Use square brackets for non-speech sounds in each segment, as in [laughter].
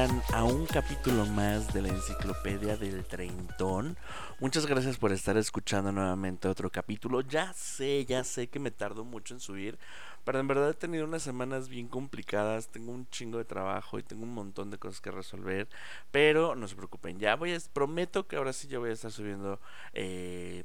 A un capítulo más de la enciclopedia del treintón. Muchas gracias por estar escuchando nuevamente otro capítulo. Ya sé, ya sé que me tardo mucho en subir, pero en verdad he tenido unas semanas bien complicadas. Tengo un chingo de trabajo y tengo un montón de cosas que resolver. Pero no se preocupen, ya voy a, prometo que ahora sí yo voy a estar subiendo eh,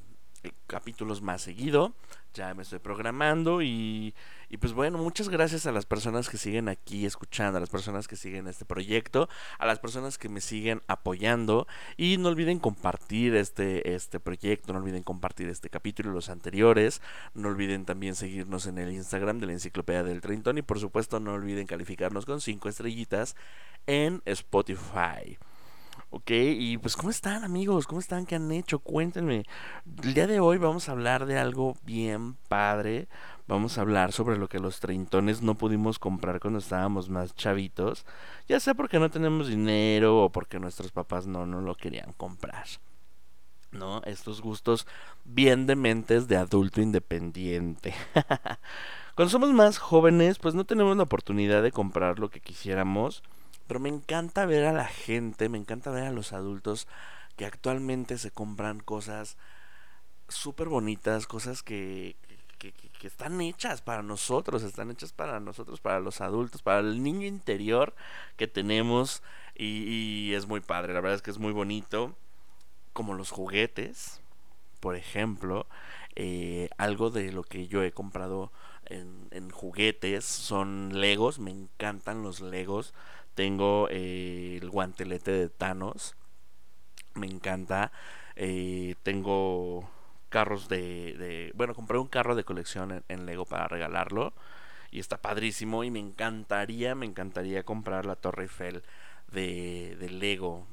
capítulos más seguido. Ya me estoy programando y, y, pues bueno, muchas gracias a las personas que siguen aquí escuchando, a las personas que siguen este proyecto, a las personas que me siguen apoyando y no olviden compartir este, este proyecto, no olviden compartir este capítulo y los anteriores, no olviden también seguirnos en el Instagram de la Enciclopedia del Treintón y por supuesto no olviden calificarnos con 5 estrellitas en Spotify. Ok, y pues ¿cómo están amigos? ¿Cómo están? ¿Qué han hecho? Cuéntenme. El día de hoy vamos a hablar de algo bien padre. Vamos a hablar sobre lo que los treintones no pudimos comprar cuando estábamos más chavitos. Ya sea porque no tenemos dinero o porque nuestros papás no nos lo querían comprar. ¿No? Estos gustos bien dementes de adulto independiente. [laughs] cuando somos más jóvenes, pues no tenemos la oportunidad de comprar lo que quisiéramos pero me encanta ver a la gente, me encanta ver a los adultos que actualmente se compran cosas súper bonitas, cosas que, que, están hechas para nosotros, están hechas para nosotros, para los adultos, para el niño interior que tenemos y, y es muy padre, la verdad es que es muy bonito, como los juguetes, por ejemplo, eh, algo de lo que yo he comprado en, en juguetes son legos, me encantan los legos, tengo eh, el guantelete de Thanos. Me encanta. Eh, tengo carros de, Bueno, compré un carro de colección en, Lego para regalarlo. Y está padrísimo. Y me encantaría, me encantaría comprar la Torre Eiffel de, de Lego.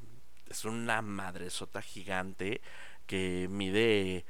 Es una madresota gigante que mide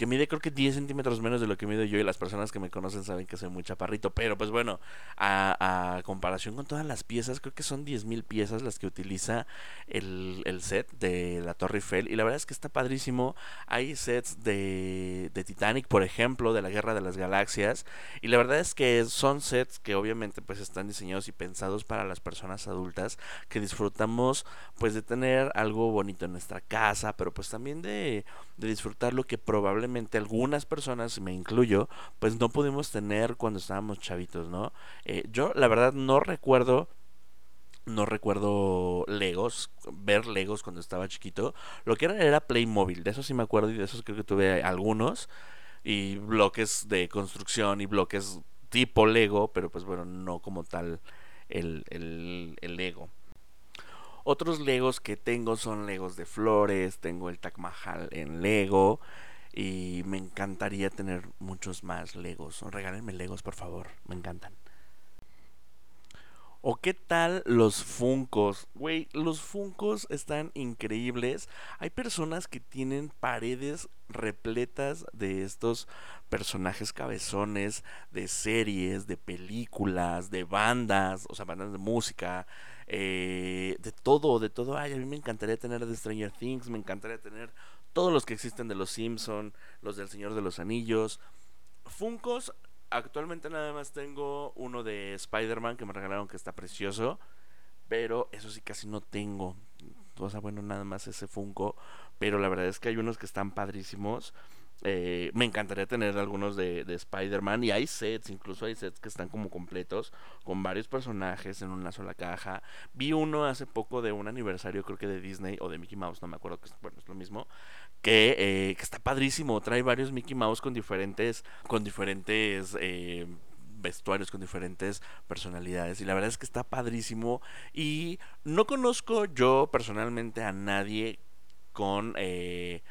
que mide creo que 10 centímetros menos de lo que mido yo y las personas que me conocen saben que soy muy chaparrito, pero pues bueno, a, comparación con todas las piezas, creo que son 10.000 piezas las que utiliza el, set de la Torre Eiffel y la verdad es que está padrísimo, hay sets de, de Titanic, por ejemplo, de la Guerra de las Galaxias y la verdad es que son sets que obviamente pues están diseñados y pensados para las personas adultas que disfrutamos pues de tener algo bonito en nuestra casa, pero pues también de, de disfrutar lo que probablemente algunas personas, me incluyo, pues no pudimos tener cuando estábamos chavitos, ¿no? Eh, yo la verdad no recuerdo no recuerdo Legos, ver Legos cuando estaba chiquito. Lo que era era Playmobil, de eso sí me acuerdo y de esos creo que tuve algunos. Y bloques de construcción y bloques tipo Lego, pero pues bueno, no como tal el, el, el Lego. Otros Legos que tengo son Legos de flores, tengo el Taj Mahal en Lego, y me encantaría tener muchos más Legos. Regálenme Legos, por favor. Me encantan. ¿O qué tal los Funcos? Güey, los Funcos están increíbles. Hay personas que tienen paredes repletas de estos personajes cabezones, de series, de películas, de bandas, o sea, bandas de música, eh, de todo, de todo. Ay, a mí me encantaría tener de Stranger Things, me encantaría tener todos los que existen de los Simpson, los del Señor de los Anillos. Funcos, actualmente nada más tengo uno de Spider-Man que me regalaron que está precioso, pero eso sí casi no tengo. O sea, bueno, nada más ese Funko, pero la verdad es que hay unos que están padrísimos. Eh, me encantaría tener algunos de, de Spider-Man y hay sets, incluso hay sets que están como completos con varios personajes en una sola caja. Vi uno hace poco de un aniversario, creo que de Disney o de Mickey Mouse, no me acuerdo, que bueno, es lo mismo, que, eh, que está padrísimo. Trae varios Mickey Mouse con diferentes, con diferentes eh, vestuarios, con diferentes personalidades. Y la verdad es que está padrísimo. Y no conozco yo personalmente a nadie con, eh,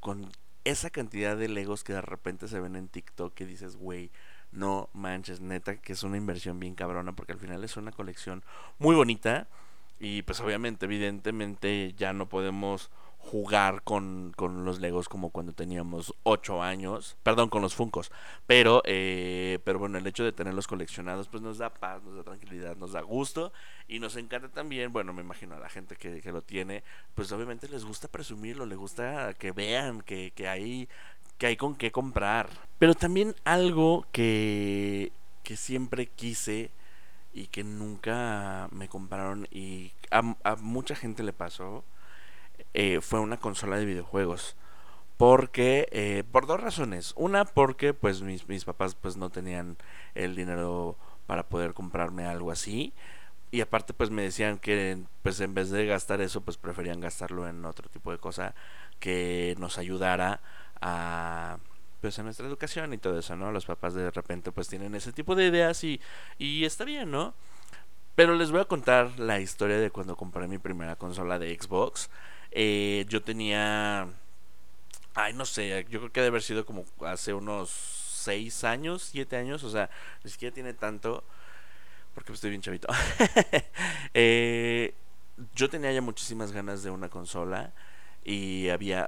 con esa cantidad de Legos que de repente se ven en TikTok que dices, güey, no manches, neta, que es una inversión bien cabrona, porque al final es una colección muy bonita. Y pues obviamente, evidentemente, ya no podemos jugar con, con, los Legos como cuando teníamos 8 años, perdón, con los Funcos, pero, eh, pero bueno, el hecho de tenerlos coleccionados pues nos da paz, nos da tranquilidad, nos da gusto y nos encanta también, bueno, me imagino a la gente que, que lo tiene, pues obviamente les gusta presumirlo, les gusta que vean que, que hay que hay con qué comprar. Pero también algo que que siempre quise y que nunca me compraron y a, mucha gente le pasó eh, fue una consola de videojuegos porque eh, por dos razones una porque pues mis, mis papás pues no tenían el dinero para poder comprarme algo así y aparte pues me decían que pues en vez de gastar eso pues preferían gastarlo en otro tipo de cosa que nos ayudara a pues a nuestra educación y todo eso, ¿no? Los papás de repente pues tienen ese tipo de ideas y, y está bien, ¿no? Pero les voy a contar la historia de cuando compré mi primera consola de Xbox. Eh, yo tenía, ay no sé, yo creo que debe haber sido como hace unos 6 años, 7 años, o sea, ni siquiera tiene tanto porque estoy bien chavito. [laughs] Eh, yo tenía ya muchísimas ganas de una consola y había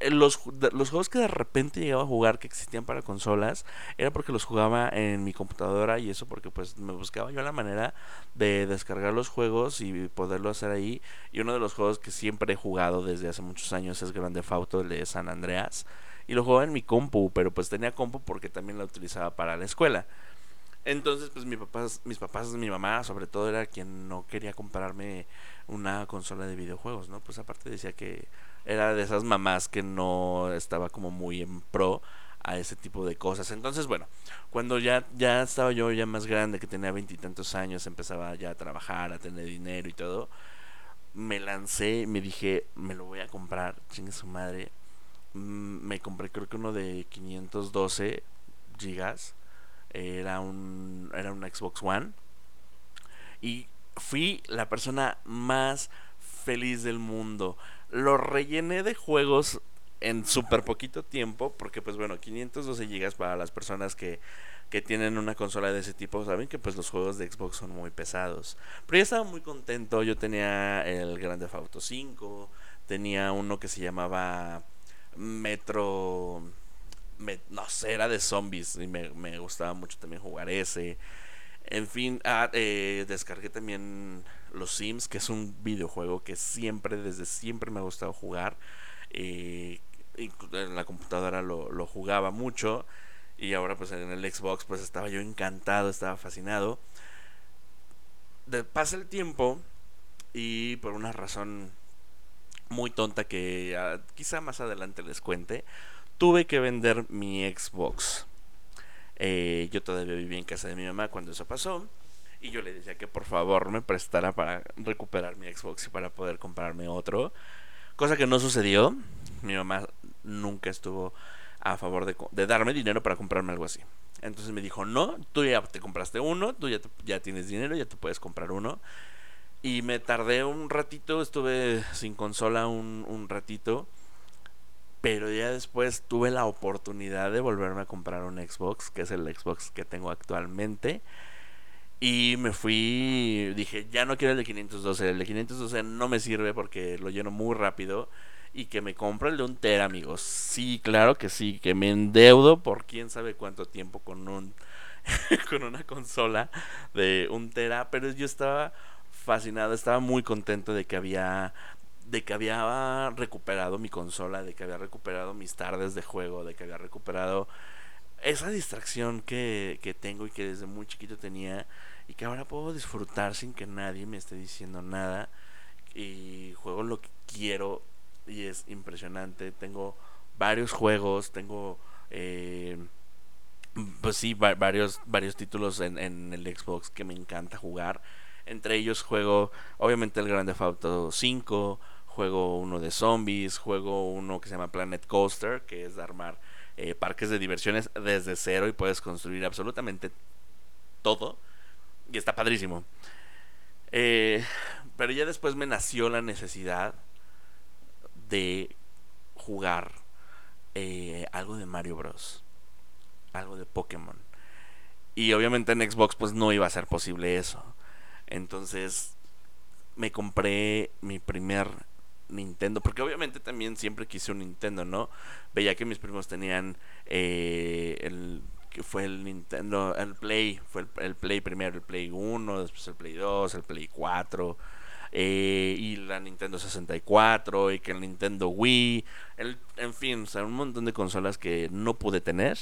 los, los juegos que de repente llegaba a jugar que existían para consolas era porque los jugaba en mi computadora y eso porque pues me buscaba yo la manera de descargar los juegos y poderlo hacer ahí y uno de los juegos que siempre he jugado desde hace muchos años es Grande Auto el de San Andreas y lo jugaba en mi compu pero pues tenía compu porque también la utilizaba para la escuela entonces, pues mis papás, mis papás, mi mamá sobre todo era quien no quería comprarme una consola de videojuegos, ¿no? Pues aparte decía que era de esas mamás que no estaba como muy en pro a ese tipo de cosas. Entonces, bueno, cuando ya, ya estaba yo ya más grande, que tenía veintitantos años, empezaba ya a trabajar, a tener dinero y todo, me lancé, me dije, me lo voy a comprar, chingue su madre. Mm, me compré creo que uno de 512 gigas era un, era un Xbox One. Y fui la persona más feliz del mundo. Lo rellené de juegos en súper poquito tiempo, porque pues bueno, 512 gigas para las personas que, que tienen una consola de ese tipo, saben que pues los juegos de Xbox son muy pesados. Pero yo estaba muy contento, yo tenía el Grand Theft Auto 5, tenía uno que se llamaba Metro no sé, era de zombies y me, gustaba mucho también jugar ese. En fin, ah, eh, descargué también Los Sims, que es un videojuego que siempre, desde siempre me ha gustado jugar. Eh, en la computadora lo, jugaba mucho y ahora pues en el Xbox pues estaba yo encantado, estaba fascinado. De, pasa el tiempo y por una razón muy tonta que ah, quizá más adelante les cuente, tuve que vender mi Xbox. Eh, yo todavía vivía en casa de mi mamá cuando eso pasó. Y yo le decía que por favor me prestara para recuperar mi Xbox y para poder comprarme otro. Cosa que no sucedió. Mi mamá nunca estuvo a favor de, darme dinero para comprarme algo así. Entonces me dijo, no, tú ya te compraste uno, tú ya, ya tienes dinero, ya te puedes comprar uno. Y me tardé un ratito, estuve sin consola un, un ratito. Pero ya después tuve la oportunidad de volverme a comprar un Xbox, que es el Xbox que tengo actualmente. Y me fui, dije, ya no quiero el de 512, el de 512 no me sirve porque lo lleno muy rápido. Y que me compro el de un tera, amigos. Sí, claro que sí, que me endeudo por quién sabe cuánto tiempo con un [laughs] con una consola de un tera. Pero yo estaba fascinado, estaba muy contento de que había de que había recuperado mi consola, de que había recuperado mis tardes de juego, de que había recuperado esa distracción que, que tengo y que desde muy chiquito tenía y que ahora puedo disfrutar sin que nadie me esté diciendo nada y juego lo que quiero y es impresionante. Tengo varios juegos, tengo eh, pues sí, varios, varios títulos en, en el Xbox que me encanta jugar. Entre ellos juego obviamente el Grande Auto 5, juego uno de zombies, juego uno que se llama Planet Coaster, que es de armar eh, parques de diversiones desde cero y puedes construir absolutamente todo. Y está padrísimo. Eh, pero ya después me nació la necesidad de jugar eh, algo de Mario Bros. Algo de Pokémon. Y obviamente en Xbox pues no iba a ser posible eso. Entonces me compré mi primer Nintendo, porque obviamente también siempre quise un Nintendo, ¿no? Veía que mis primos tenían eh, el fue el Nintendo, el Play, fue el, Play primero, el Play 1, después el Play 2, el Play 4, eh, y la Nintendo 64, y que el Nintendo Wii, el, en fin, o sea, un montón de consolas que no pude tener,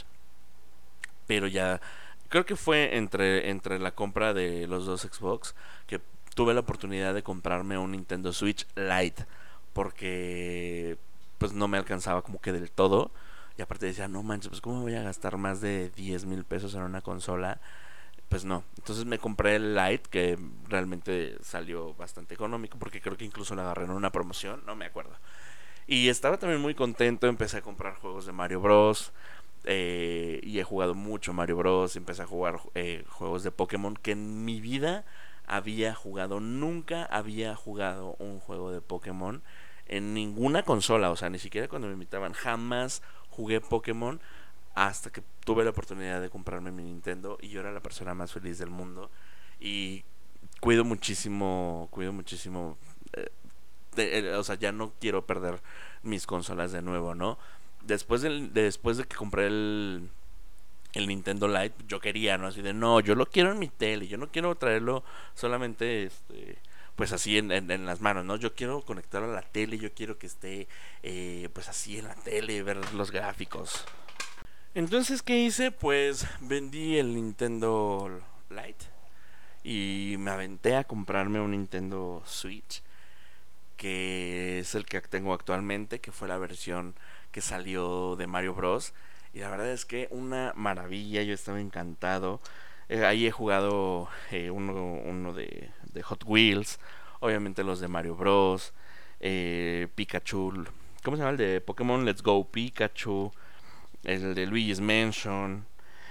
pero ya creo que fue entre, entre la compra de los dos Xbox que tuve la oportunidad de comprarme un Nintendo Switch Lite porque pues no me alcanzaba como que del todo y aparte decía, no manches, pues cómo voy a gastar más de 10 mil pesos en una consola. Pues no, entonces me compré el Lite que realmente salió bastante económico porque creo que incluso lo agarré en una promoción, no me acuerdo. Y estaba también muy contento, empecé a comprar juegos de Mario Bros. Eh, y he jugado mucho Mario Bros. Empecé a jugar eh, juegos de Pokémon que en mi vida había jugado. Nunca había jugado un juego de Pokémon en ninguna consola. O sea, ni siquiera cuando me invitaban. Jamás jugué Pokémon hasta que tuve la oportunidad de comprarme mi Nintendo. Y yo era la persona más feliz del mundo. Y cuido muchísimo, cuido muchísimo. Eh, o sea, ya no quiero perder mis consolas de nuevo, ¿no? después, de, después de que compré el, el Nintendo Lite, yo quería, ¿no? Así de, no, yo lo quiero en mi tele, yo no quiero traerlo solamente, este, pues así en, en, las manos, ¿no? Yo quiero conectarlo a la tele, yo quiero que esté, eh, pues así en la tele, ver los gráficos. Entonces, ¿qué hice? Pues vendí el Nintendo Lite y me aventé a comprarme un Nintendo Switch, que es el que tengo actualmente, que fue la versión que salió de Mario Bros. Y la verdad es que una maravilla, yo estaba encantado. Eh, ahí he jugado eh, uno, uno de, Hot Wheels, obviamente los de Mario Bros. Eh, Pikachu, ¿cómo se llama el de Pokémon Let's Go Pikachu? El de Luigi's Mansion.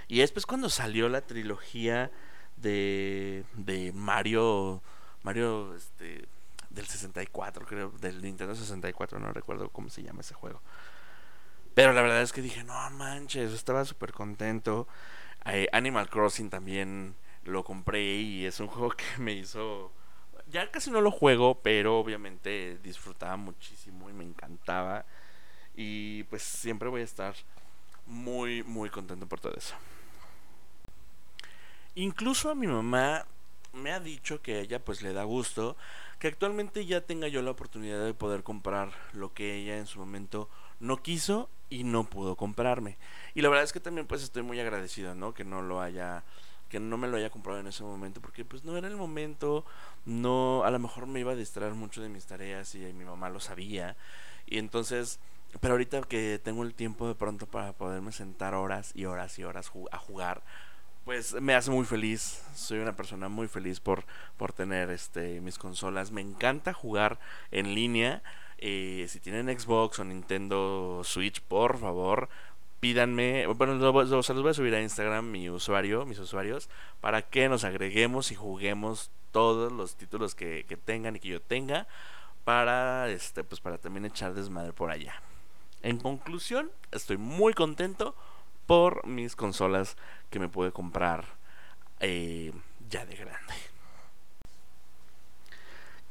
Y después cuando salió la trilogía de, de Mario, Mario este, del 64, creo, del Nintendo 64, no recuerdo cómo se llama ese juego. Pero la verdad es que dije, no manches, estaba súper contento. Eh, Animal Crossing también lo compré y es un [laughs] juego que me hizo... Ya casi no lo juego, pero obviamente disfrutaba muchísimo y me encantaba. Y pues siempre voy a estar muy, muy contento por todo eso. Incluso a mi mamá me ha dicho que a ella pues le da gusto que actualmente ya tenga yo la oportunidad de poder comprar lo que ella en su momento no quiso y no pudo comprarme. Y la verdad es que también pues estoy muy agradecido, ¿no? Que no lo haya que no me lo haya comprado en ese momento porque pues no era el momento, no a lo mejor me iba a distraer mucho de mis tareas y mi mamá lo sabía. Y entonces, pero ahorita que tengo el tiempo de pronto para poderme sentar horas y horas y horas a jugar, pues me hace muy feliz. Soy una persona muy feliz por por tener este mis consolas. Me encanta jugar en línea eh, si tienen Xbox o Nintendo Switch, por favor, pídanme, bueno, se los voy a subir a Instagram mi usuario, mis usuarios, para que nos agreguemos y juguemos todos los títulos que, que tengan y que yo tenga para este pues para también echar desmadre por allá. En conclusión, estoy muy contento por mis consolas que me pude comprar eh, ya de grande.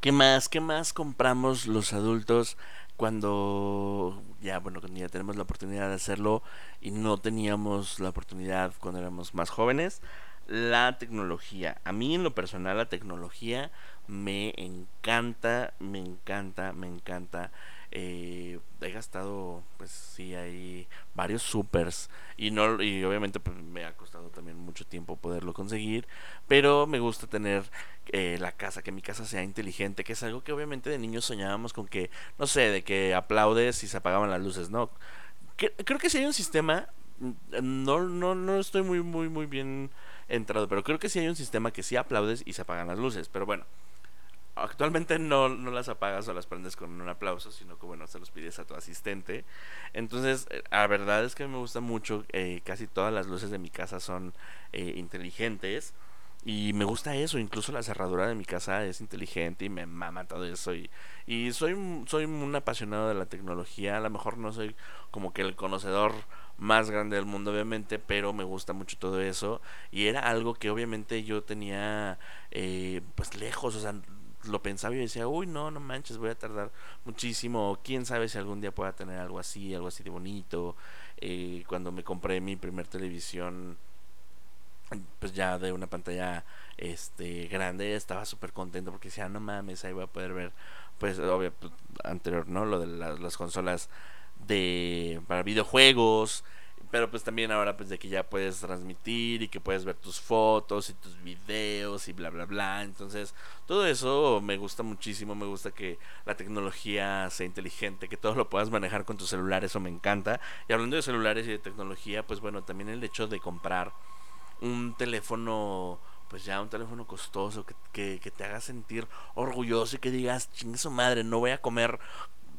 ¿Qué más? ¿Qué más compramos los adultos cuando ya bueno cuando ya tenemos la oportunidad de hacerlo y no teníamos la oportunidad cuando éramos más jóvenes? La tecnología. A mí en lo personal la tecnología me encanta, me encanta, me encanta. Eh, he gastado, pues sí, hay varios supers y no y obviamente pues, me ha costado también mucho tiempo poderlo conseguir, pero me gusta tener eh, la casa, que mi casa sea inteligente, que es algo que obviamente de niños soñábamos con que, no sé, de que aplaudes y se apagaban las luces, ¿no? creo que si hay un sistema, mm, no, no, no estoy muy, muy, muy bien entrado, pero creo que si hay un sistema que sí aplaudes y se apagan las luces, pero bueno actualmente no, no las apagas o las prendes con un aplauso, sino que bueno, se los pides a tu asistente. Entonces, eh, la verdad es que me gusta mucho, eh, casi todas las luces de mi casa son eh, inteligentes. Y me gusta eso, incluso la cerradura de mi casa es inteligente y me mama todo eso. Y, y soy, soy un apasionado de la tecnología. A lo mejor no soy como que el conocedor más grande del mundo, obviamente, pero me gusta mucho todo eso. Y era algo que obviamente yo tenía pues lejos, o sea, lo pensaba y decía, uy, no, no manches, voy a tardar muchísimo. Quién sabe si algún día pueda tener algo así, algo así de bonito. Eh, cuando me compré mi primer televisión, pues ya de una pantalla este grande, estaba súper contento porque decía, no mames, ahí voy a poder ver, pues, obvio, pues, anterior, ¿no? Lo de las consolas de para videojuegos pero pues también ahora pues de que ya puedes transmitir y que puedes ver tus fotos y tus videos y bla bla bla. Entonces, todo eso me gusta muchísimo, me gusta que la tecnología sea inteligente, que todo lo puedas manejar con tu celular, eso me encanta. Y hablando de celulares y de tecnología, pues bueno, también el hecho de comprar un teléfono pues ya un teléfono costoso que, que, te haga sentir orgulloso y que digas, chingue su madre, no voy a comer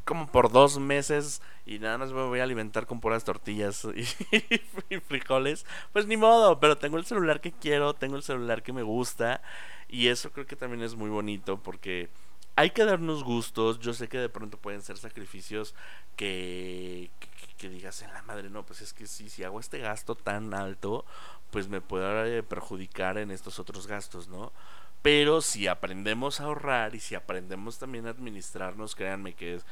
como por dos meses y nada más me voy a alimentar con puras tortillas [laughs] y, frijoles, pues ni modo, pero tengo el celular que quiero, tengo el celular que me gusta y eso creo que también es muy bonito porque hay que darnos gustos, yo sé que de pronto pueden ser sacrificios que, que, digas en la madre, no, pues es que si, si hago este gasto tan alto, pues me puede perjudicar en estos otros gastos, ¿no? Pero si aprendemos a ahorrar y si aprendemos también a administrarnos, créanme que es,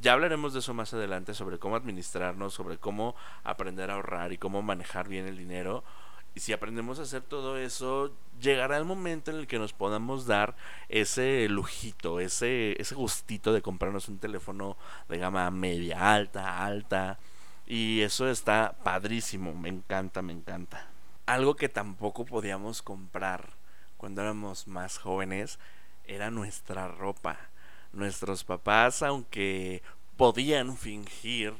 ya hablaremos de eso más adelante, sobre cómo administrarnos, sobre cómo aprender a ahorrar y cómo manejar bien el dinero. Y si aprendemos a hacer todo eso, llegará el momento en el que nos podamos dar ese lujito, ese, ese gustito de comprarnos un teléfono de gama media, alta, alta. Y eso está padrísimo, me encanta, me encanta. Algo que tampoco podíamos comprar cuando éramos más jóvenes era nuestra ropa nuestros papás, aunque podían fingir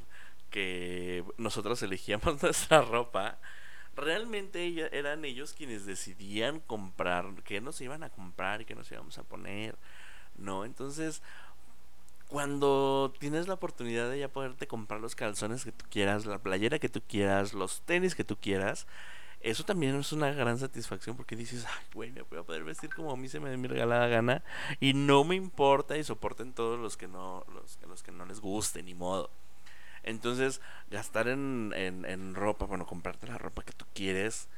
que nosotros elegíamos [laughs] nuestra ropa, realmente eran ellos quienes decidían comprar, qué nos iban a comprar y qué nos íbamos a poner, ¿no? Entonces, cuando tienes la oportunidad de ya poderte comprar los calzones que tú quieras, la playera que tú quieras, los tenis que tú quieras, eso también es una gran satisfacción porque dices, ay, güey, me voy a poder vestir como a mí se me dé mi regalada gana y no me importa y soporten todos los que no, los, los que no les guste, ni modo. Entonces, gastar en, en, en ropa, bueno, comprarte la ropa que tú quieres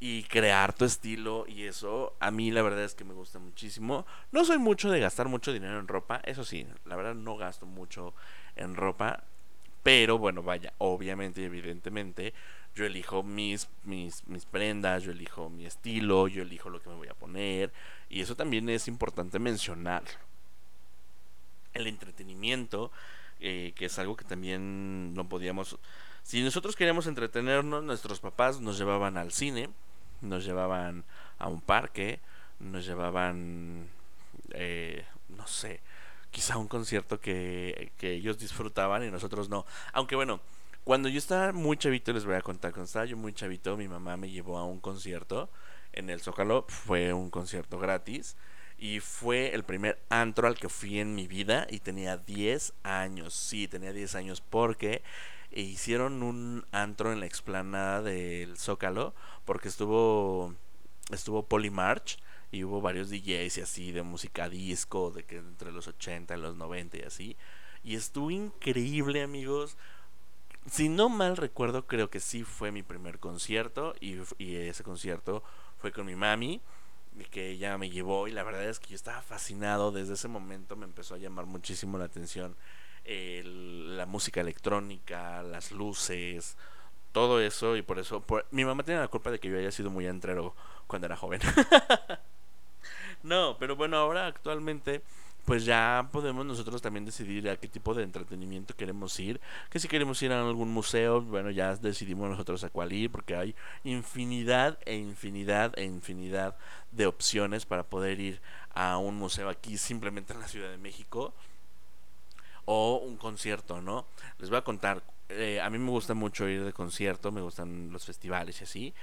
y crear tu estilo y eso, a mí la verdad es que me gusta muchísimo. No soy mucho de gastar mucho dinero en ropa, eso sí, la verdad no gasto mucho en ropa, pero bueno, vaya, obviamente y evidentemente yo elijo mis, mis, mis prendas, yo elijo mi estilo, yo elijo lo que me voy a poner. Y eso también es importante mencionar. El entretenimiento, eh, que es algo que también no podíamos... Si nosotros queríamos entretenernos, nuestros papás nos llevaban al cine, nos llevaban a un parque, nos llevaban, eh, no sé, quizá un concierto que, que ellos disfrutaban y nosotros no. Aunque bueno, cuando yo estaba muy chavito, les voy a contar, cuando estaba yo muy chavito, mi mamá me llevó a un concierto en el Zócalo, fue un concierto gratis y fue el primer antro al que fui en mi vida y tenía 10 años, sí, tenía 10 años porque hicieron un antro en la explanada del Zócalo porque estuvo estuvo Polymarch y hubo varios DJs y así de música disco de que entre los 80 y los 90 y así y estuvo increíble amigos si no mal recuerdo, creo que sí fue mi primer concierto y, ese concierto fue con mi mami, que ella me llevó y la verdad es que yo estaba fascinado, desde ese momento me empezó a llamar muchísimo la atención la música electrónica, las luces, todo eso y por eso mi mamá tiene la culpa de que yo haya sido muy entrero cuando era joven. [laughs] no, pero bueno, ahora actualmente pues ya podemos nosotros también decidir a qué tipo de entretenimiento queremos ir. Que si queremos ir a algún museo, bueno, ya decidimos nosotros a cuál ir, porque hay infinidad e infinidad e infinidad de opciones para poder ir a un museo aquí simplemente en la Ciudad de México o un concierto, ¿no? Les voy a contar, eh, a mí me gusta mucho ir de concierto, me gustan los festivales y así.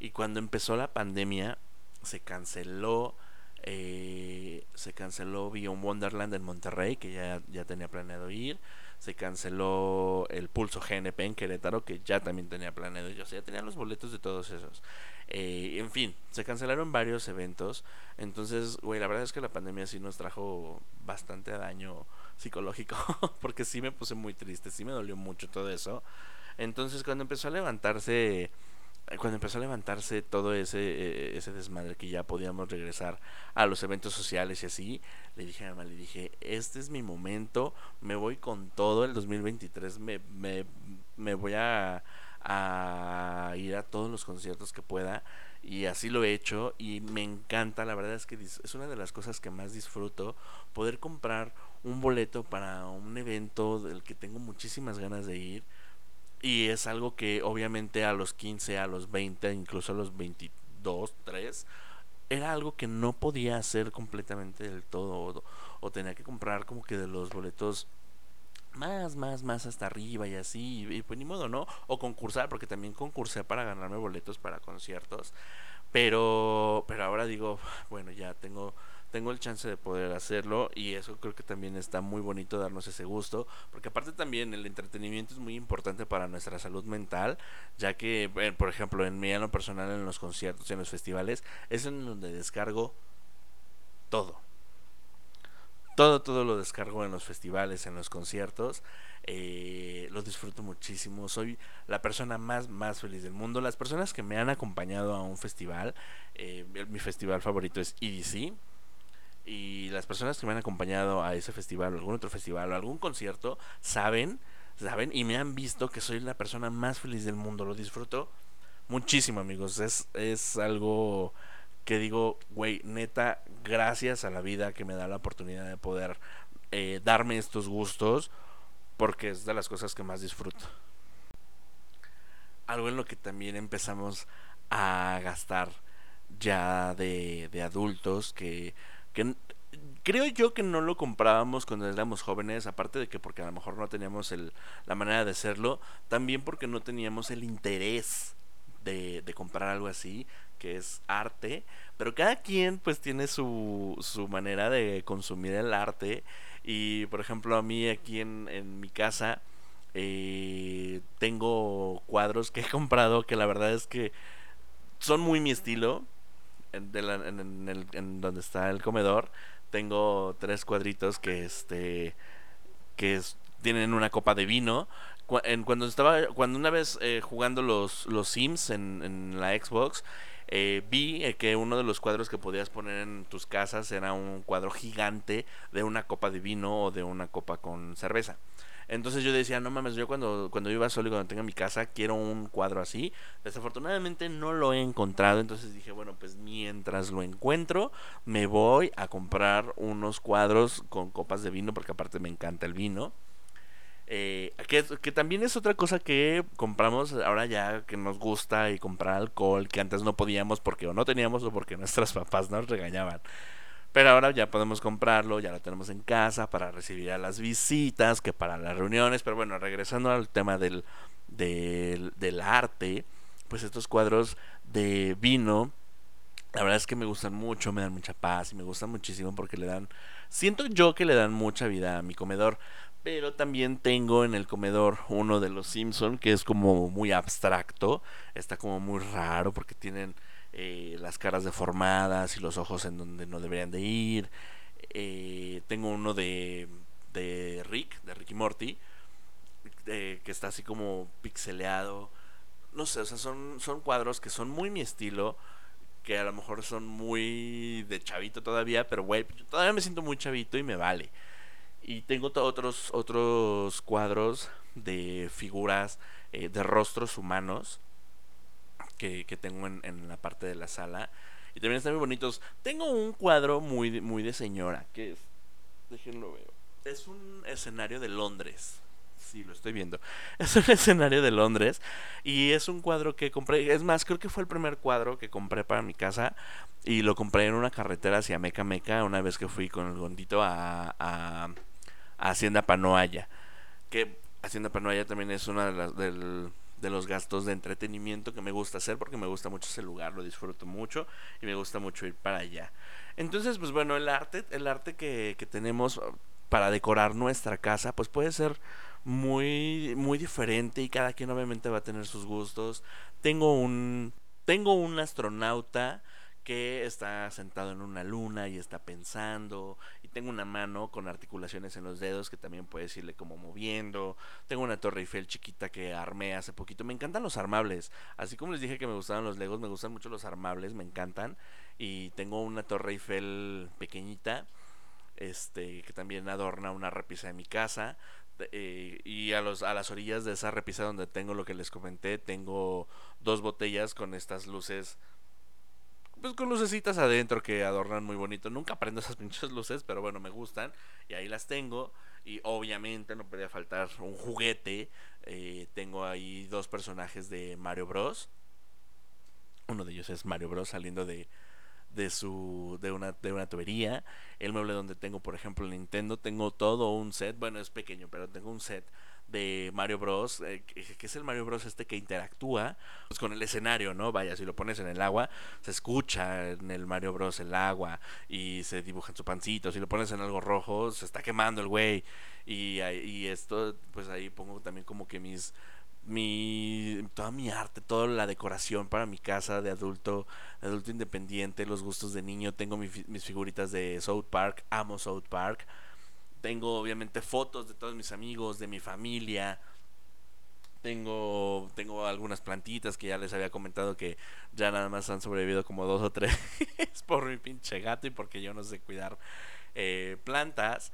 Y cuando empezó la pandemia, se canceló eh, se canceló Beyond Wonderland en Monterrey, que ya, ya tenía planeado ir. Se canceló el Pulso GNP en Querétaro, que ya también tenía planeado ir. O sea, ya tenía los boletos de todos esos. Eh, en fin, se cancelaron varios eventos. Entonces, güey, la verdad es que la pandemia sí nos trajo bastante daño psicológico. [laughs] porque sí me puse muy triste, sí me dolió mucho todo eso. Entonces, cuando empezó a levantarse cuando empezó a levantarse todo ese, eh, ese desmadre que ya podíamos regresar a los eventos sociales y así, le dije a mamá, le dije, este es mi momento, me voy con todo, el 2023 me, me, me voy a, a ir a todos los conciertos que pueda y así lo he hecho y me encanta, la verdad es que es una de las cosas que más disfruto, poder comprar un boleto para un evento del que tengo muchísimas ganas de ir Y es algo que obviamente a los 15, a los 20, incluso a los 22, 3, era algo que no podía hacer completamente del todo. O, tenía que comprar como que de los boletos más, más, más hasta arriba y así. Y pues ni modo, ¿no? O concursar, porque también concursé para ganarme boletos para conciertos. Pero, pero ahora digo, bueno, ya tengo tengo el chance de poder hacerlo y eso creo que también está muy bonito darnos ese gusto, porque aparte también el entretenimiento es muy importante para nuestra salud mental, ya que, eh, por ejemplo, en mi ano personal, en los conciertos y en los festivales, es en donde descargo todo. Todo, todo lo descargo en los festivales, en los conciertos. Eh, lo disfruto muchísimo. Soy la persona más, más feliz del mundo. Las personas que me han acompañado a un festival, eh, mi festival favorito es EDC y las personas que me han acompañado a ese festival o algún otro festival o algún concierto saben, saben y me han visto que soy la persona más feliz del mundo. Lo disfruto muchísimo, amigos. Es, es algo que digo, güey, neta, gracias a la vida que me da la oportunidad de poder eh, darme estos gustos porque es de las cosas que más disfruto. Algo en lo que también empezamos a gastar ya de, de adultos que que creo yo que no lo comprábamos cuando éramos jóvenes, aparte de que porque a lo mejor no teníamos el, la manera de hacerlo, también porque no teníamos el interés de, de comprar algo así, que es arte, pero cada quien pues tiene su, su manera de consumir el arte. Y por ejemplo a mí aquí en, en mi casa eh, tengo cuadros que he [laughs] comprado que la verdad es que son muy mi estilo en, el, en donde está el comedor tengo tres cuadritos que este que tienen una copa de vino. En, cuando estaba cuando una vez eh, jugando los los Sims en, en la Xbox eh, vi eh, que uno de los cuadros que podías poner en tus casas era un cuadro gigante de una copa de vino o de una copa con cerveza entonces yo decía, no mames, yo cuando, cuando viva solo y cuando tenga mi casa quiero un cuadro así. Desafortunadamente no lo he encontrado, entonces dije, bueno, pues mientras lo encuentro, me voy a comprar unos cuadros con copas de vino, porque aparte me encanta el vino. Eh, que, que, también es otra cosa que compramos ahora ya que nos gusta y comprar alcohol que antes no podíamos porque o no teníamos o porque nuestras [laughs] papás nos regañaban. Pero ahora ya podemos comprarlo, ya lo tenemos en casa para recibir a las visitas, que para las reuniones. Pero bueno, regresando al tema del, del, arte, pues estos cuadros de vino, la verdad es que me gustan mucho, me dan mucha paz y me gustan muchísimo porque le dan, siento yo que le dan mucha vida a mi comedor. Pero también tengo en el comedor uno de los Simpson que es como muy abstracto, está como muy raro porque tienen eh, las caras deformadas y los ojos en donde no deberían de ir. Eh, tengo uno de, de Rick, de Ricky Morty, que está así como pixeleado. No sé, o sea, son, son cuadros que son muy mi estilo, que a lo mejor son muy de chavito todavía, pero güey, todavía me siento muy chavito y me vale. Y tengo otros, otros cuadros de figuras, eh, de rostros humanos que, tengo en, la parte de la sala. Y también están muy bonitos. Tengo un cuadro muy, muy de señora, que es, déjenlo ver. Es un escenario de Londres. Sí, lo estoy viendo. [laughs] Es un escenario de Londres. Y es un cuadro que compré. Es más, creo que fue el primer cuadro que compré para mi casa. Y lo compré en una carretera hacia Meca Meca. Una vez que fui con el gondito a, a, Hacienda Panoaya. Que Hacienda Panoaya también es una de las. Del, de los gastos de entretenimiento que me gusta hacer porque me gusta mucho ese lugar, lo disfruto mucho y me gusta mucho ir para allá. Entonces, pues bueno, el arte, el arte que, que tenemos para decorar nuestra casa, pues puede ser muy, muy diferente y cada quien obviamente va a tener sus gustos. Tengo un, tengo un astronauta que está sentado en una luna y está pensando tengo una mano con articulaciones en los dedos que también puedes irle como moviendo. Tengo una torre Eiffel chiquita que armé hace poquito. Me encantan los armables. Así como les dije que me gustaban los legos me gustan mucho los armables me encantan. Y tengo una torre Eiffel pequeñita este que también adorna una repisa de mi casa. Eh, y a los a las orillas de esa repisa donde tengo lo que les comenté tengo dos botellas con estas luces pues con lucecitas adentro que adornan muy bonito. Nunca prendo esas [laughs] pinches luces, pero bueno, me gustan. Y ahí las tengo. Y obviamente no podía faltar un juguete Eh, tengo ahí dos personajes de Mario Bros. Uno de ellos es Mario Bros saliendo de, de su de una de una tubería el mueble donde tengo por ejemplo Nintendo tengo todo un set bueno es pequeño pero tengo un set de Mario Bros eh, que, es el Mario Bros este que interactúa pues, con el escenario no vaya si lo pones en el agua se escucha en el Mario Bros el agua y se dibuja en su pancito. Si lo pones en algo rojo se está quemando el güey. Y, y esto pues ahí pongo también como que mis mi toda mi arte, toda la decoración para mi casa de adulto, adulto independiente, los gustos de niño, tengo mis figuritas de South Park, amo South Park. Tengo obviamente fotos de todos mis amigos, de mi familia. Tengo tengo algunas plantitas que ya les había comentado que ya nada más han sobrevivido como dos o tres [laughs] por mi pinche gato y porque yo no sé cuidar eh, plantas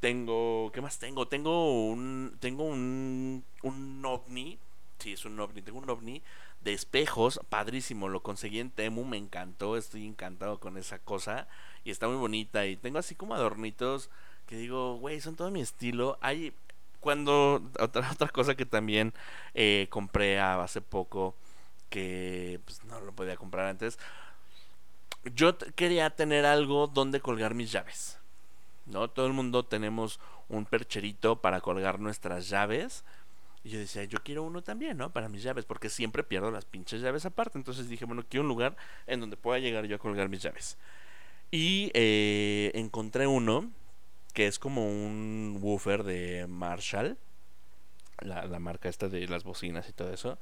tengo, ¿qué más tengo? Tengo un, tengo un, un ovni, sí, es un ovni, tengo un ovni de espejos, padrísimo, lo conseguí en Temu, me encantó, estoy encantado con esa cosa y está muy bonita y tengo así como adornitos que digo, güey, son todo mi estilo. Hay, cuando, otra, otra cosa que también eh, compré hace poco, que pues, no lo podía comprar antes, yo quería tener algo donde colgar mis llaves. ¿no? Todo el mundo tenemos un percherito para colgar nuestras llaves. Y yo decía, yo quiero uno también, ¿no? Para mis llaves, porque siempre pierdo las pinches llaves aparte. Entonces dije, bueno, quiero un lugar en donde pueda llegar yo a colgar mis llaves. Y eh, encontré uno que es como un woofer de Marshall, la, marca esta de las bocinas y todo eso.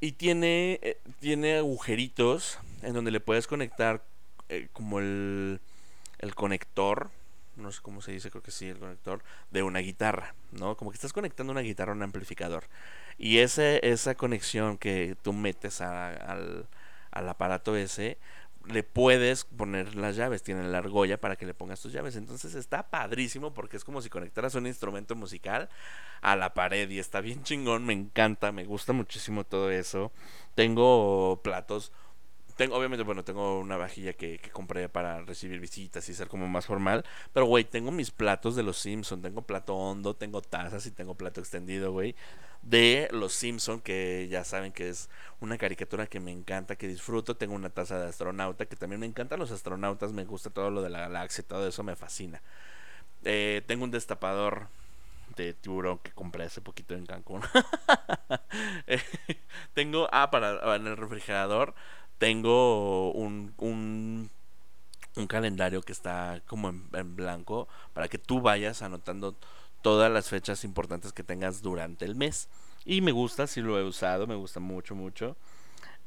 Y tiene, eh, tiene agujeritos en donde le puedes conectar eh, como el, el conector no sé cómo se dice, creo que sí, el conector de una guitarra, ¿no? Como que estás conectando una guitarra a un amplificador. Y ese, esa conexión que tú metes al, al aparato ese, le puedes poner las llaves, tiene la argolla para que le pongas tus llaves. Entonces está padrísimo porque es como si conectaras un instrumento musical a la pared y está bien chingón, me encanta, me gusta muchísimo todo eso. Tengo platos obviamente, bueno, tengo una vajilla que, compré para recibir visitas y ser como más formal. Pero, güey, tengo mis platos de los Simpsons. Tengo plato hondo, tengo tazas y tengo plato extendido, güey. De los Simpsons, que ya saben que es una caricatura que me encanta, que disfruto. Tengo una taza de astronauta, que también me encantan los astronautas. Me gusta todo lo de la galaxia todo eso me fascina. Eh, tengo un destapador de tiburón que compré hace poquito en Cancún. [laughs] Eh, tengo, ah, para en el refrigerador tengo un, un, calendario que está como en, blanco para que tú vayas anotando todas las fechas importantes que tengas durante el mes. Y me gusta, si lo he usado, me gusta mucho, mucho.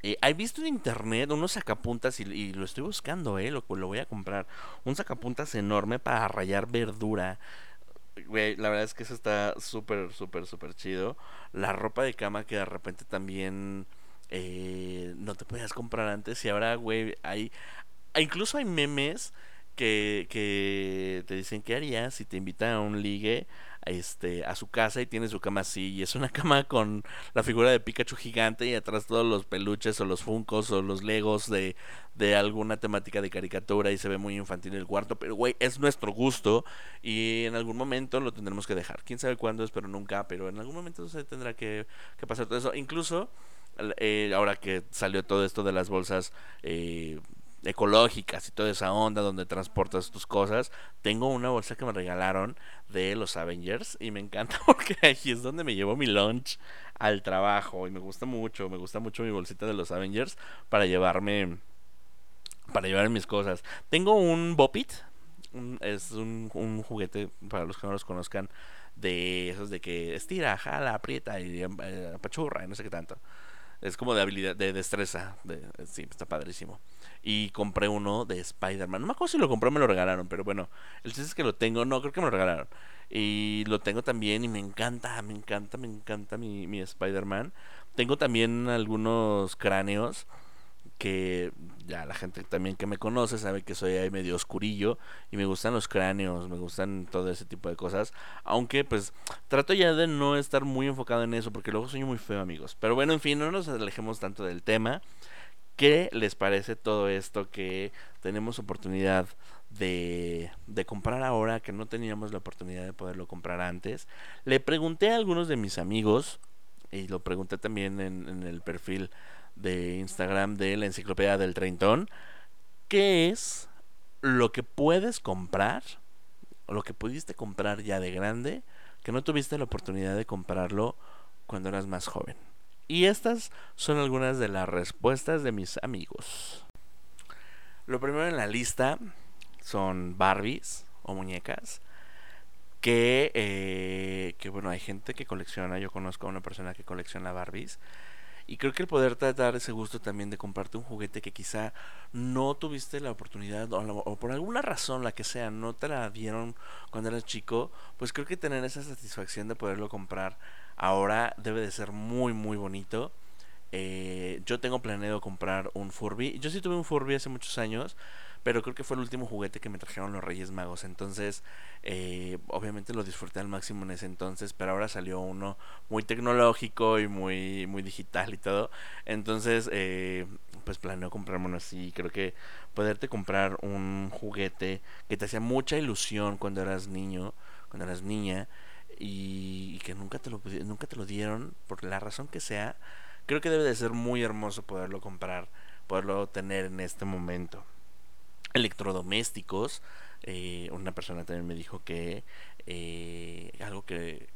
Eh, he visto en internet unos sacapuntas y, lo estoy buscando, eh, lo, lo voy a comprar. Un sacapuntas enorme para rayar verdura. la verdad es que eso está súper, súper, súper chido. La ropa de cama que de repente también eh, no te podías comprar antes y ahora, güey, hay... Incluso hay memes que, que te dicen qué harías si te invitan a un ligue este, a su casa y tiene su cama así. Y es una [laughs] cama con la figura de Pikachu gigante y atrás todos los peluches o los funcos o los legos de, de alguna temática de caricatura y se ve muy infantil el cuarto. Pero, güey, es nuestro gusto y en algún momento lo tendremos que dejar. Quién sabe cuándo, espero nunca, pero en algún momento se tendrá que, que pasar todo eso. Incluso eh, ahora que salió todo esto de las bolsas eh, ecológicas y toda esa onda donde transportas tus cosas, tengo una bolsa que me regalaron de los Avengers y me encanta [laughs] porque ahí es donde me llevo mi lunch al trabajo y me gusta mucho, me gusta mucho mi bolsita de los Avengers para llevarme para llevar mis cosas. Tengo un Bopit, es un, un, juguete para los que no los conozcan de esos de que estira, jala, aprieta y eh, apachurra y no sé qué tanto. Es como de habilidad, de destreza. De, sí, está padrísimo. Y compré uno de Spider-Man. No me acuerdo si lo compré o me lo regalaron, pero bueno, el chiste es que lo tengo. No, creo que me lo regalaron. Y lo tengo también y me encanta, me encanta, me encanta mi, mi Spider-Man. Tengo también algunos cráneos que ya la gente también que me conoce sabe que soy ahí medio oscurillo y me gustan los cráneos, me gustan todo ese tipo de cosas, aunque pues trato ya de no estar muy enfocado en eso porque luego soy muy feo amigos. Pero bueno, en fin, no nos alejemos tanto del tema. ¿Qué les parece todo esto que tenemos oportunidad de, de comprar ahora que no teníamos la oportunidad de poderlo comprar antes. Le pregunté a algunos de mis amigos y lo pregunté también en, en el perfil de Instagram de la enciclopedia del treintón, ¿qué es lo que puedes comprar, lo que pudiste comprar ya de grande, que no tuviste la oportunidad de comprarlo cuando eras más joven? Y estas son algunas de las respuestas de mis amigos. Lo primero en la lista son Barbies o muñecas. Que, eh, que bueno, hay gente que colecciona. Yo conozco a una persona que colecciona Barbies. Y creo que el poder dar ese gusto también de comprarte un juguete que quizá no tuviste la oportunidad o, por alguna razón, la que sea, no te la dieron cuando eras chico, pues creo que tener esa satisfacción de poderlo comprar ahora debe de ser muy, muy bonito. Eh, yo tengo planeado comprar un Furby. Yo sí tuve un Furby hace muchos años pero creo que fue el último juguete que me trajeron los Reyes Magos. Entonces, eh, obviamente lo disfruté al máximo en ese entonces, pero ahora salió uno muy tecnológico y muy, muy digital y todo. Entonces, eh, pues planeo comprarme uno así. Creo que poderte comprar un juguete que te hacía mucha ilusión cuando eras niño, cuando eras niña, y, que nunca te, lo, nunca te lo dieron, por la razón que sea, creo que debe de ser muy hermoso poderlo comprar, poderlo tener en este momento electrodomésticos. Eh, una persona también me dijo que eh, algo que,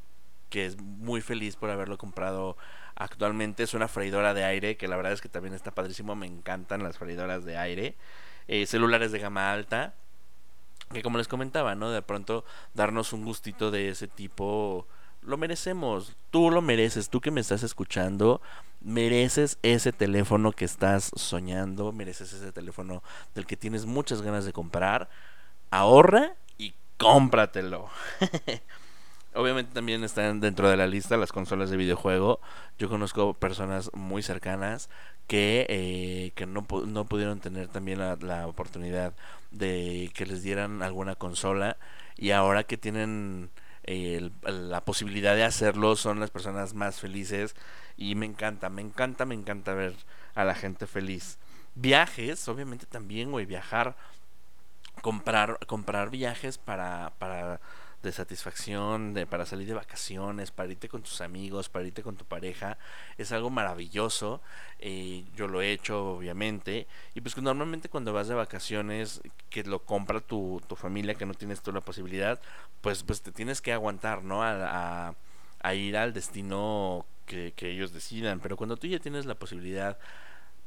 que es muy feliz por haberlo comprado actualmente es una freidora de aire, que la verdad es que también está padrísimo, me encantan las freidoras de aire. Eh, celulares de gama alta, que como les comentaba, ¿no? De pronto darnos un gustito de ese tipo lo merecemos. Tú lo mereces. Tú que me estás escuchando, mereces ese teléfono que estás soñando. Mereces ese teléfono del que tienes muchas ganas de comprar. Ahorra y cómpratelo. [laughs] Obviamente también están dentro de la lista las consolas de videojuego. Yo conozco personas muy cercanas que, eh, que no, no, pudieron tener también la, la oportunidad de que les dieran alguna consola. Y ahora que tienen la posibilidad de hacerlo son las personas más felices y me encanta, me encanta, me encanta ver a la gente feliz. Viajes, obviamente también, güey, viajar, comprar, comprar viajes para, para de satisfacción, de, para salir de vacaciones, para irte con tus amigos, para irte con tu pareja, es algo maravilloso. Eh, yo lo he hecho, obviamente. Y pues normalmente cuando vas de vacaciones, que lo compra tu, tu familia, que no tienes tú la posibilidad, pues, pues te tienes que aguantar, ¿no? A, a, ir al destino que, que ellos decidan. Pero cuando tú ya tienes la posibilidad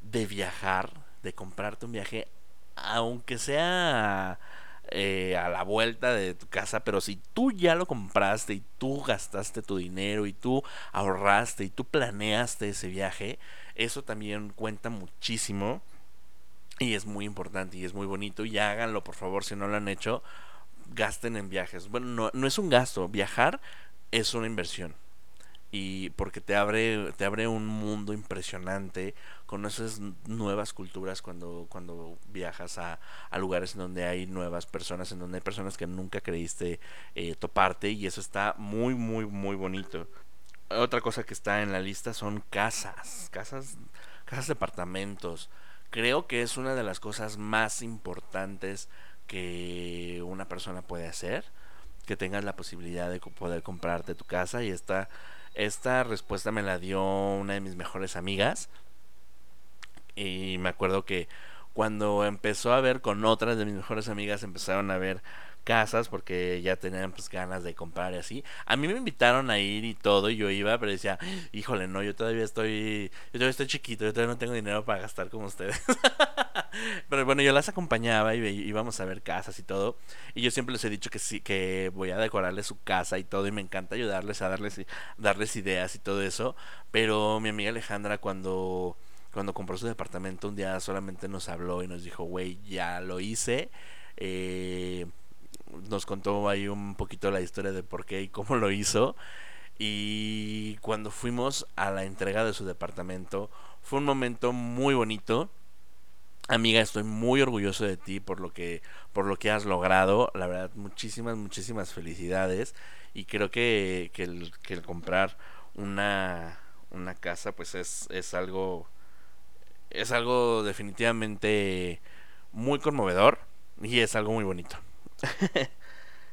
de viajar, de comprarte un viaje, aunque sea eh, a la vuelta de tu casa, pero si tú ya lo compraste y tú gastaste tu dinero y tú ahorraste y tú planeaste ese viaje, eso también cuenta muchísimo y es muy importante y es muy bonito y háganlo por favor si no lo han hecho, gasten en viajes. Bueno, no, no es un gasto, viajar es una inversión y porque te abre te abre un mundo impresionante conoces nuevas culturas cuando cuando viajas a, a lugares en donde hay nuevas personas en donde hay personas que nunca creíste eh, toparte y eso está muy muy muy bonito otra cosa que está en la lista son casas casas casas departamentos creo que es una de las cosas más importantes que una persona puede hacer que tengas la posibilidad de poder comprarte tu casa y está esta respuesta me la dio una de mis mejores amigas. Y me acuerdo que cuando empezó a ver con otras de mis mejores amigas, empezaron a ver casas porque ya tenían pues ganas de comprar y así. A mí me invitaron a ir y todo y yo iba, pero decía, híjole, no, yo todavía estoy, yo todavía estoy chiquito, yo todavía no tengo dinero para gastar como ustedes. [laughs] pero bueno, yo las acompañaba y íbamos a ver casas y todo. Y yo siempre les he dicho que sí, que voy a decorarles su casa y todo y me encanta ayudarles a darles, darles ideas y todo eso. Pero mi amiga Alejandra cuando cuando compró su departamento un día solamente nos habló y nos dijo, güey, ya lo hice. Eh, nos contó ahí un poquito la historia de por qué y cómo lo hizo. Y cuando fuimos a la entrega de su departamento, fue un momento muy bonito. Amiga, estoy muy orgulloso de ti por lo que por lo que has logrado. La verdad, muchísimas, muchísimas felicidades. Y creo que, que, el, que comprar una, una casa, pues es, es algo. Es algo definitivamente muy conmovedor Y es algo muy bonito. [laughs]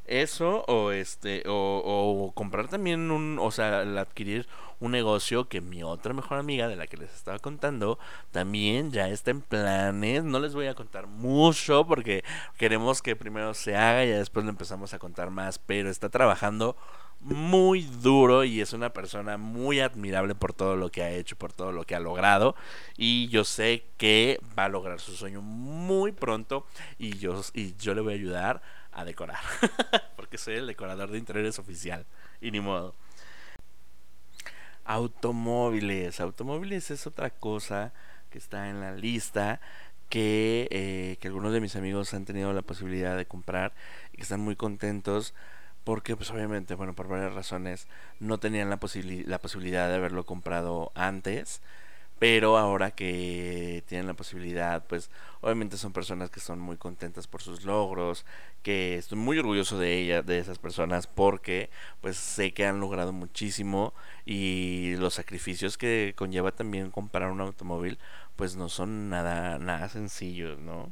Eso o este o, o, comprar también un, o sea, adquirir un negocio que mi otra mejor amiga de la que les estaba contando también ya está en planes. No les voy a contar mucho porque queremos que primero se haga y después le empezamos a contar más, pero está trabajando muy duro y es una persona muy admirable por todo lo que ha hecho, por todo lo que ha logrado y yo sé que va a lograr su sueño muy pronto y yo, y yo le voy a ayudar a decorar [laughs] porque soy el decorador de interiores oficial y ni modo. Automóviles, automóviles es otra cosa que está en la lista que, eh, que algunos de mis amigos han tenido la posibilidad de comprar y que están muy contentos porque pues obviamente, bueno, por varias razones no tenían la, la posibilidad de haberlo comprado antes, pero ahora que tienen la posibilidad, pues obviamente son personas que son muy contentas por sus logros, que estoy muy orgulloso de ellas, de esas personas, porque pues sé que han logrado muchísimo y los sacrificios que conlleva también comprar un automóvil, pues no son nada, nada sencillos, ¿no?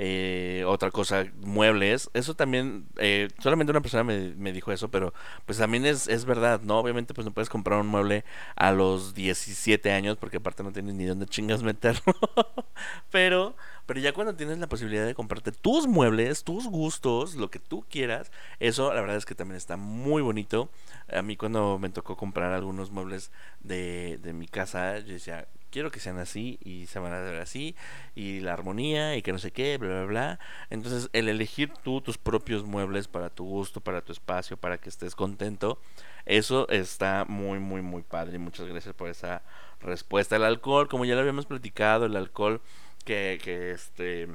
Eh, otra cosa, muebles. Eso también, eh, solamente una persona me, me, dijo eso, pero pues también es, es verdad, ¿no? Obviamente pues no puedes comprar un mueble a los 17 años porque aparte no tienes ni dónde chingas meterlo. [laughs] pero, pero ya cuando tienes la posibilidad de comprarte tus muebles, tus gustos, lo que tú quieras, eso la verdad es que también está muy bonito. A mí cuando me tocó comprar algunos muebles de, de mi casa, yo decía, quiero que sean así y se van a ver así y la armonía y que no sé qué, bla, bla, bla. Entonces el elegir tú tus propios muebles para tu gusto, para tu espacio, para que estés contento, eso está muy, muy, muy padre. Muchas gracias por esa respuesta. El alcohol, como ya lo habíamos platicado, el alcohol que, que este,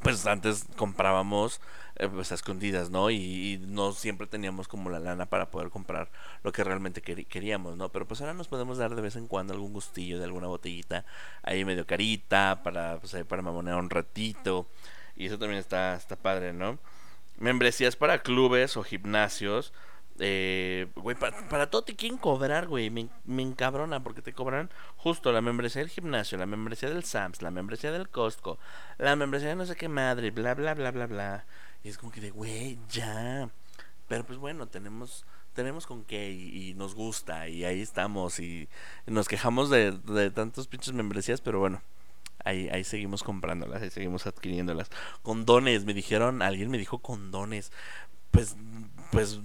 pues antes comprábamos eh, pues a escondidas, ¿no? Y, no siempre teníamos como la lana para poder comprar lo que realmente queríamos, ¿no? Pero pues ahora nos podemos dar de vez en cuando algún gustillo de alguna botellita ahí medio carita para, pues, para mamonear un ratito. Y eso también está, está padre, ¿no? Membresías para clubes o gimnasios eh, güey, para, todo te quieren cobrar, güey. Me, me, encabrona porque te cobran justo la membresía del gimnasio, la membresía del Sams, la membresía del Costco, la membresía de no sé qué madre, bla, bla, bla, bla, bla. Y es como que de, güey, ya. Pero pues bueno, tenemos tenemos con qué y, nos gusta y ahí estamos y nos quejamos de, de tantos pinches membresías, pero bueno, ahí, ahí seguimos comprándolas, ahí seguimos adquiriéndolas. Condones, me dijeron, alguien me dijo condones. Pues, pues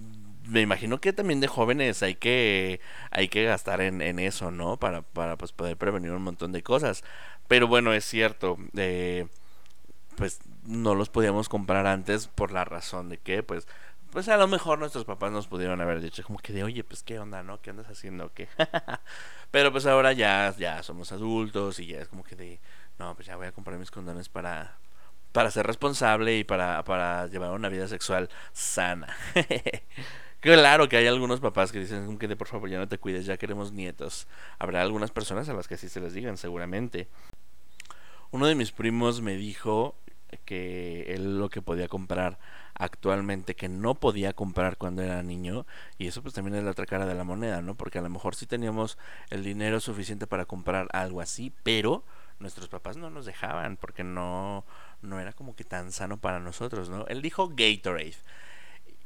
me imagino que también de jóvenes hay que hay que gastar en, en eso, ¿no? Para, para pues, poder prevenir un montón de cosas. Pero bueno, es cierto, eh, pues no los podíamos comprar antes por la razón de que, pues, pues a lo mejor nuestros papás nos pudieron haber dicho como que de, oye, pues qué onda, ¿no? ¿Qué andas haciendo? ¿Qué? [laughs] Pero pues ahora ya, ya somos adultos y ya es como que de, no, pues ya voy a comprar mis condones para, para ser responsable y para, para llevar una vida sexual sana. [laughs] Claro que hay algunos papás que dicen que por favor ya no te cuides, ya queremos nietos. Habrá algunas personas a las que así se les digan, seguramente. Uno de mis primos me dijo que él lo que podía comprar actualmente que no podía comprar cuando era niño y eso pues también es la otra cara de la moneda, ¿no? Porque a lo mejor sí teníamos el dinero suficiente para comprar algo así, pero nuestros papás no nos dejaban porque no no era como que tan sano para nosotros, ¿no? Él dijo Gatorade.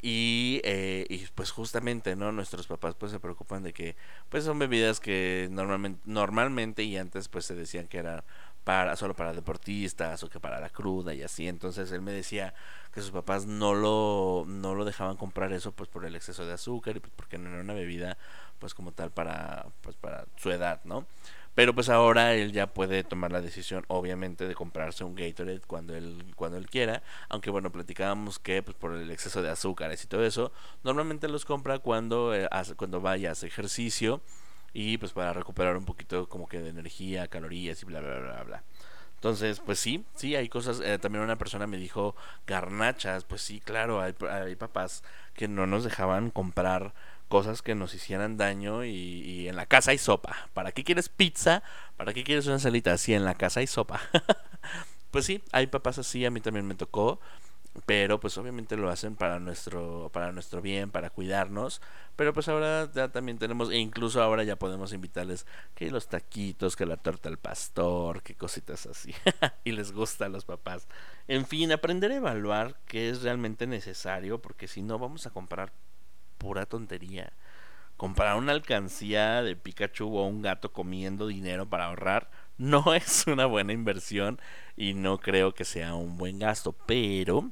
Y, eh, y pues justamente, ¿no? Nuestros papás pues se preocupan de que pues son bebidas que normalmente, normalmente y antes pues se decían que eran para solo para deportistas o que para la cruda y así. Entonces él me decía que sus papás no lo no lo dejaban comprar eso pues por el exceso de azúcar y pues porque no era una bebida pues como tal para pues para su edad, ¿no? Pero pues ahora él ya puede tomar la decisión, obviamente, de comprarse un Gatorade cuando él, cuando él quiera. Aunque bueno, platicábamos que pues por el exceso de azúcares y todo eso, normalmente los compra cuando, eh, hace, cuando vaya a hacer ejercicio y pues para recuperar un poquito como que de energía, calorías y bla, bla, bla, bla. Entonces, pues sí, sí, hay cosas. Eh, también una persona me dijo garnachas. Pues sí, claro, hay, hay papás que no nos dejaban comprar cosas que nos hicieran daño y, en la casa hay sopa. ¿Para qué quieres pizza? ¿Para qué quieres una salita? así en la casa hay sopa. [laughs] pues sí, hay papás así, a mí también me tocó. Pero pues obviamente lo hacen para nuestro para nuestro bien para cuidarnos pero pues ahora ya también tenemos e incluso ahora ya podemos invitarles que los taquitos que la torta al pastor que cositas así [laughs] y les gusta a los papás. En fin aprender a evaluar qué es realmente necesario porque si no vamos a comprar pura tontería. Comprar una alcancía de Pikachu o un gato comiendo dinero para ahorrar no [laughs] es una buena inversión y no creo que sea un buen gasto pero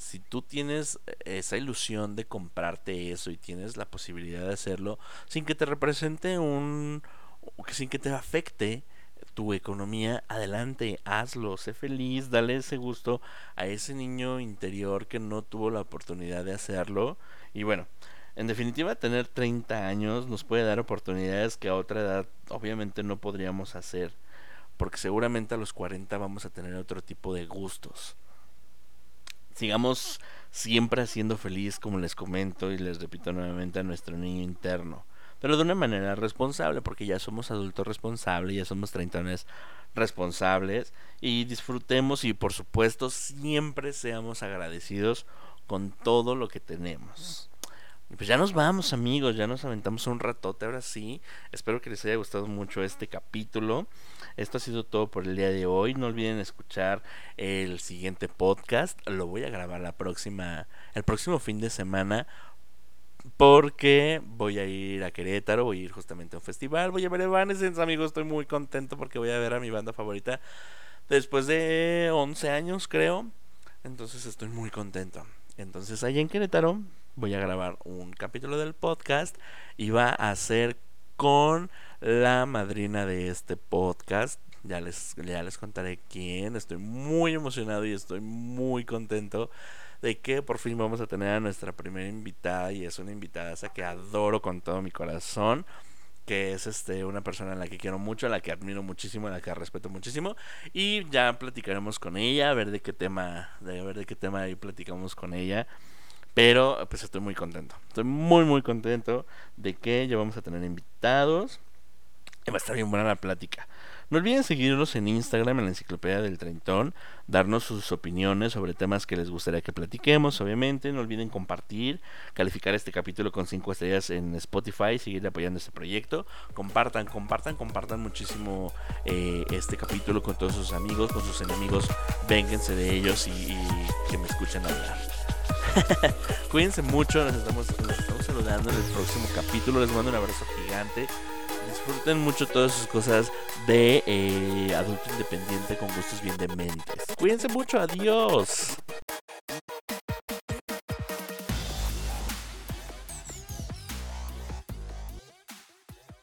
si tú tienes esa ilusión de comprarte eso y tienes la posibilidad de hacerlo sin que te represente un sin que te afecte tu economía, adelante, hazlo, sé feliz, dale ese gusto a ese niño interior que no tuvo la oportunidad de hacerlo. Y bueno, en definitiva, tener 30 años nos puede dar oportunidades que a otra edad obviamente no podríamos hacer, porque seguramente a los 40 vamos a tener otro tipo de gustos sigamos siempre haciendo feliz, como les comento y les repito nuevamente, a nuestro niño interno. Pero de una manera responsable, porque ya somos adultos responsables, ya somos treintones responsables y disfrutemos y por supuesto siempre seamos agradecidos con todo lo que tenemos. Pues ya nos vamos amigos, ya nos aventamos un ratote ahora sí. Espero que les haya gustado mucho este capítulo. Esto ha sido todo por el día de hoy. No olviden escuchar el siguiente podcast. Lo voy a grabar la próxima, el próximo fin de semana. Porque voy a ir a Querétaro, voy a ir justamente a un festival, voy a ver Evanescence, amigos. Estoy muy contento porque voy a ver a mi banda favorita después de 11 años, creo. Entonces estoy muy contento. Entonces, allá en Querétaro voy a grabar un capítulo del podcast y va a ser con la madrina de este podcast. Ya les, ya les contaré quién. Estoy muy emocionado y estoy muy contento de que por fin vamos a tener a nuestra primera invitada y es una invitada que adoro con todo mi corazón que es este una persona a la que quiero mucho, a la que admiro muchísimo, a la que respeto muchísimo y ya platicaremos con ella, a ver de qué tema, de ver de qué tema ahí platicamos con ella. Pero pues estoy muy contento. Estoy muy muy contento de que ya vamos a tener invitados. Y va a estar bien buena la plática. No olviden seguirnos en Instagram, en la Enciclopedia del Treintón, darnos sus opiniones sobre temas que les gustaría que platiquemos, obviamente. No olviden compartir, calificar este capítulo con 5 estrellas en Spotify, seguir apoyando este proyecto. Compartan, compartan, compartan muchísimo eh, este capítulo con todos sus amigos, con sus enemigos. Vénganse de ellos y, que me escuchen hablar. [laughs] Cuídense mucho, nos estamos, nos saludando en el próximo capítulo. Les mando un abrazo gigante disfruten mucho todas sus cosas de eh, adulto independiente con gustos bien dementes. Cuídense mucho, adiós.